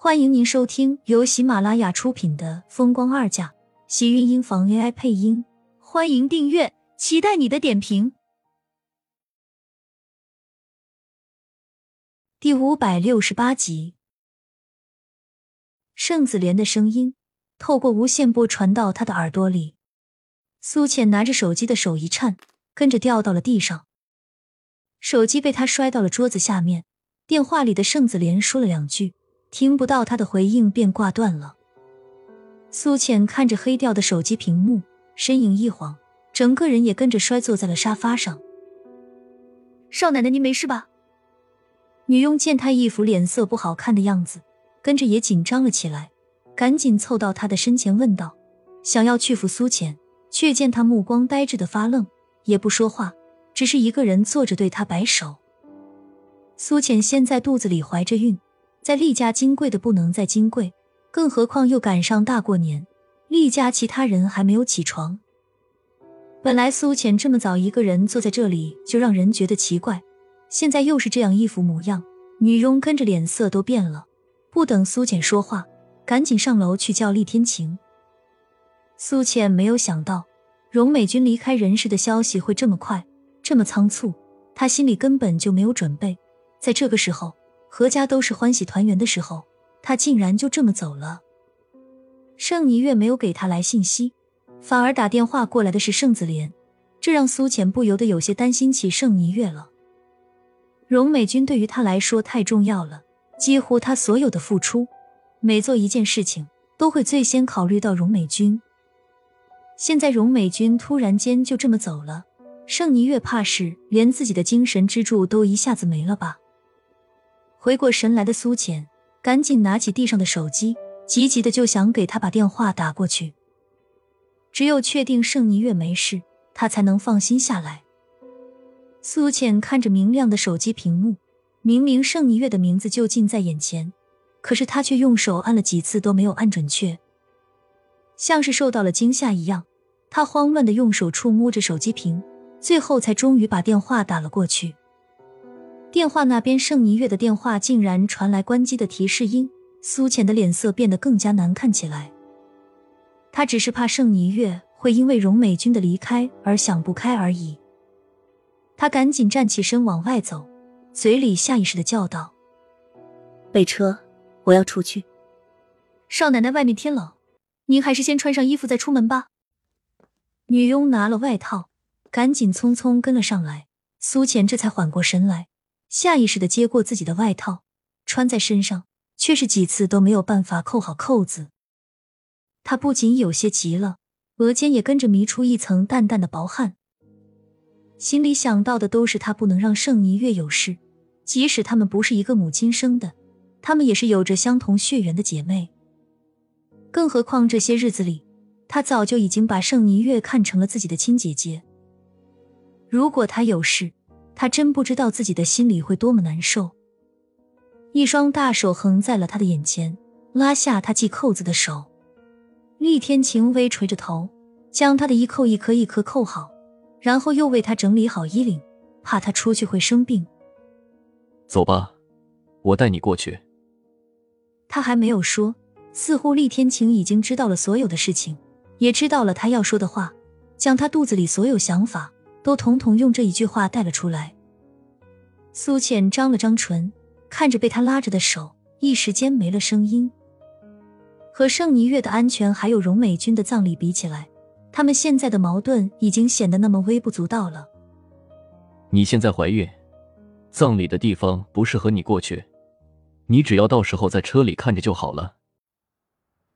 欢迎您收听由喜马拉雅出品的《风光二嫁》，喜运音房 AI 配音。欢迎订阅，期待你的点评。第五百六十八集，盛子莲的声音透过无线波传到他的耳朵里。苏浅拿着手机的手一颤，跟着掉到了地上，手机被他摔到了桌子下面。电话里的盛子莲说了两句。听不到他的回应，便挂断了。苏浅看着黑掉的手机屏幕，身影一晃，整个人也跟着摔坐在了沙发上。少奶奶，您没事吧？女佣见她一副脸色不好看的样子，跟着也紧张了起来，赶紧凑到她的身前问道，想要去扶苏浅，却见她目光呆滞的发愣，也不说话，只是一个人坐着对她摆手。苏浅现在肚子里怀着孕。在厉家金贵的不能再金贵，更何况又赶上大过年，厉家其他人还没有起床。本来苏浅这么早一个人坐在这里就让人觉得奇怪，现在又是这样一副模样，女佣跟着脸色都变了。不等苏浅说话，赶紧上楼去叫厉天晴。苏浅没有想到荣美君离开人世的消息会这么快，这么仓促，她心里根本就没有准备，在这个时候。阖家都是欢喜团圆的时候，他竟然就这么走了。盛霓月没有给他来信息，反而打电话过来的是盛子莲，这让苏浅不由得有些担心起盛霓月了。荣美君对于他来说太重要了，几乎他所有的付出，每做一件事情都会最先考虑到荣美君。现在荣美君突然间就这么走了，盛霓月怕是连自己的精神支柱都一下子没了吧。回过神来的苏浅，赶紧拿起地上的手机，急急的就想给他把电话打过去。只有确定盛霓月没事，他才能放心下来。苏浅看着明亮的手机屏幕，明明盛霓月的名字就近在眼前，可是他却用手按了几次都没有按准确，像是受到了惊吓一样。他慌乱的用手触摸着手机屏，最后才终于把电话打了过去。电话那边，盛霓月的电话竟然传来关机的提示音。苏浅的脸色变得更加难看起来。他只是怕盛霓月会因为荣美君的离开而想不开而已。他赶紧站起身往外走，嘴里下意识的叫道：“备车，我要出去。”少奶奶，外面天冷，您还是先穿上衣服再出门吧。女佣拿了外套，赶紧匆匆跟了上来。苏浅这才缓过神来。下意识的接过自己的外套，穿在身上，却是几次都没有办法扣好扣子。他不仅有些急了，额间也跟着迷出一层淡淡的薄汗，心里想到的都是他不能让盛霓月有事。即使他们不是一个母亲生的，他们也是有着相同血缘的姐妹。更何况这些日子里，他早就已经把盛霓月看成了自己的亲姐姐。如果他有事，他真不知道自己的心里会多么难受。一双大手横在了他的眼前，拉下他系扣子的手。厉天晴微垂着头，将他的衣扣一颗一颗扣好，然后又为他整理好衣领，怕他出去会生病。走吧，我带你过去。他还没有说，似乎厉天晴已经知道了所有的事情，也知道了他要说的话，将他肚子里所有想法。都统统用这一句话带了出来。苏浅张了张唇，看着被他拉着的手，一时间没了声音。和盛霓月的安全还有荣美君的葬礼比起来，他们现在的矛盾已经显得那么微不足道了。你现在怀孕，葬礼的地方不适合你过去，你只要到时候在车里看着就好了。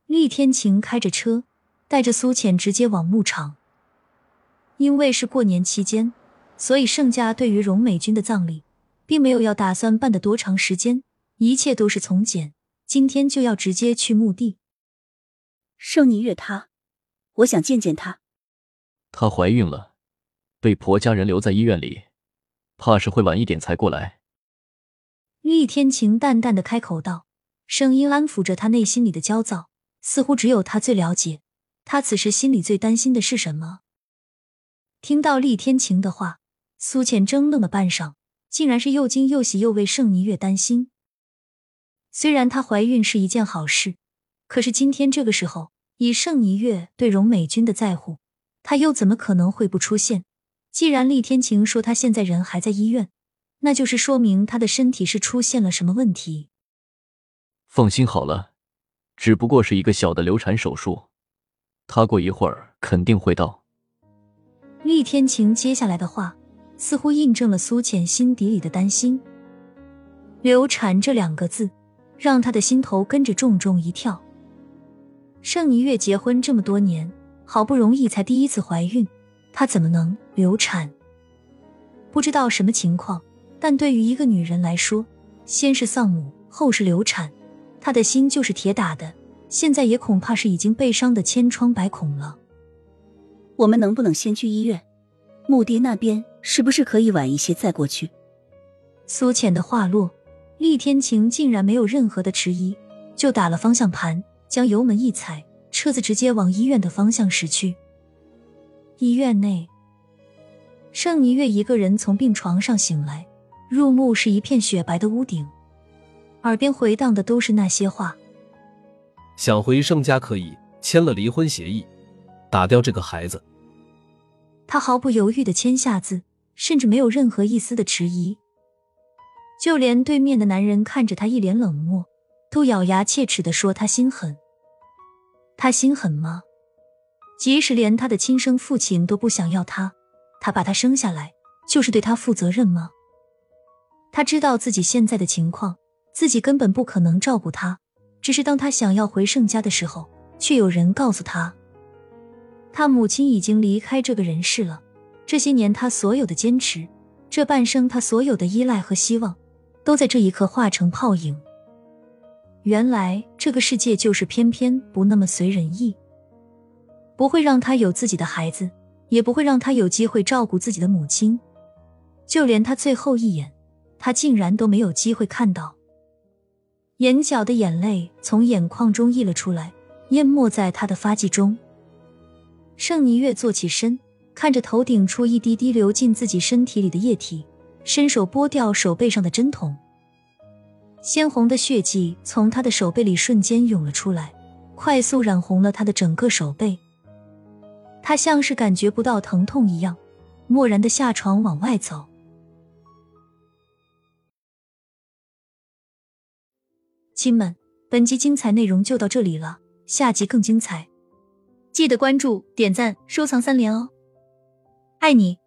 厉天晴开着车，带着苏浅直接往牧场。因为是过年期间，所以盛家对于荣美君的葬礼，并没有要打算办的多长时间，一切都是从简，今天就要直接去墓地。盛宁月，她，我想见见她。她怀孕了，被婆家人留在医院里，怕是会晚一点才过来。厉天晴淡淡的开口道，声音安抚着他内心里的焦躁，似乎只有他最了解，他此时心里最担心的是什么。听到厉天晴的话，苏浅怔愣了半晌，竟然是又惊又喜又为盛霓月担心。虽然她怀孕是一件好事，可是今天这个时候，以盛霓月对荣美君的在乎，她又怎么可能会不出现？既然厉天晴说她现在人还在医院，那就是说明她的身体是出现了什么问题。放心好了，只不过是一个小的流产手术，她过一会儿肯定会到。厉天晴接下来的话，似乎印证了苏浅心底里的担心。流产这两个字，让他的心头跟着重重一跳。盛一月结婚这么多年，好不容易才第一次怀孕，她怎么能流产？不知道什么情况，但对于一个女人来说，先是丧母，后是流产，她的心就是铁打的。现在也恐怕是已经被伤的千疮百孔了。我们能不能先去医院？墓地那边是不是可以晚一些再过去？苏浅的话落，厉天晴竟然没有任何的迟疑，就打了方向盘，将油门一踩，车子直接往医院的方向驶去。医院内，盛霓月一个人从病床上醒来，入目是一片雪白的屋顶，耳边回荡的都是那些话：想回盛家可以，签了离婚协议。打掉这个孩子，他毫不犹豫的签下字，甚至没有任何一丝的迟疑。就连对面的男人看着他一脸冷漠，都咬牙切齿的说：“他心狠。”他心狠吗？即使连他的亲生父亲都不想要他，他把他生下来就是对他负责任吗？他知道自己现在的情况，自己根本不可能照顾他。只是当他想要回盛家的时候，却有人告诉他。他母亲已经离开这个人世了，这些年他所有的坚持，这半生他所有的依赖和希望，都在这一刻化成泡影。原来这个世界就是偏偏不那么随人意，不会让他有自己的孩子，也不会让他有机会照顾自己的母亲，就连他最后一眼，他竟然都没有机会看到。眼角的眼泪从眼眶中溢了出来，淹没在他的发髻中。盛霓月坐起身，看着头顶处一滴滴流进自己身体里的液体，伸手拨掉手背上的针筒。鲜红的血迹从他的手背里瞬间涌了出来，快速染红了他的整个手背。他像是感觉不到疼痛一样，漠然的下床往外走。亲们，本集精彩内容就到这里了，下集更精彩。记得关注、点赞、收藏三连哦，爱你！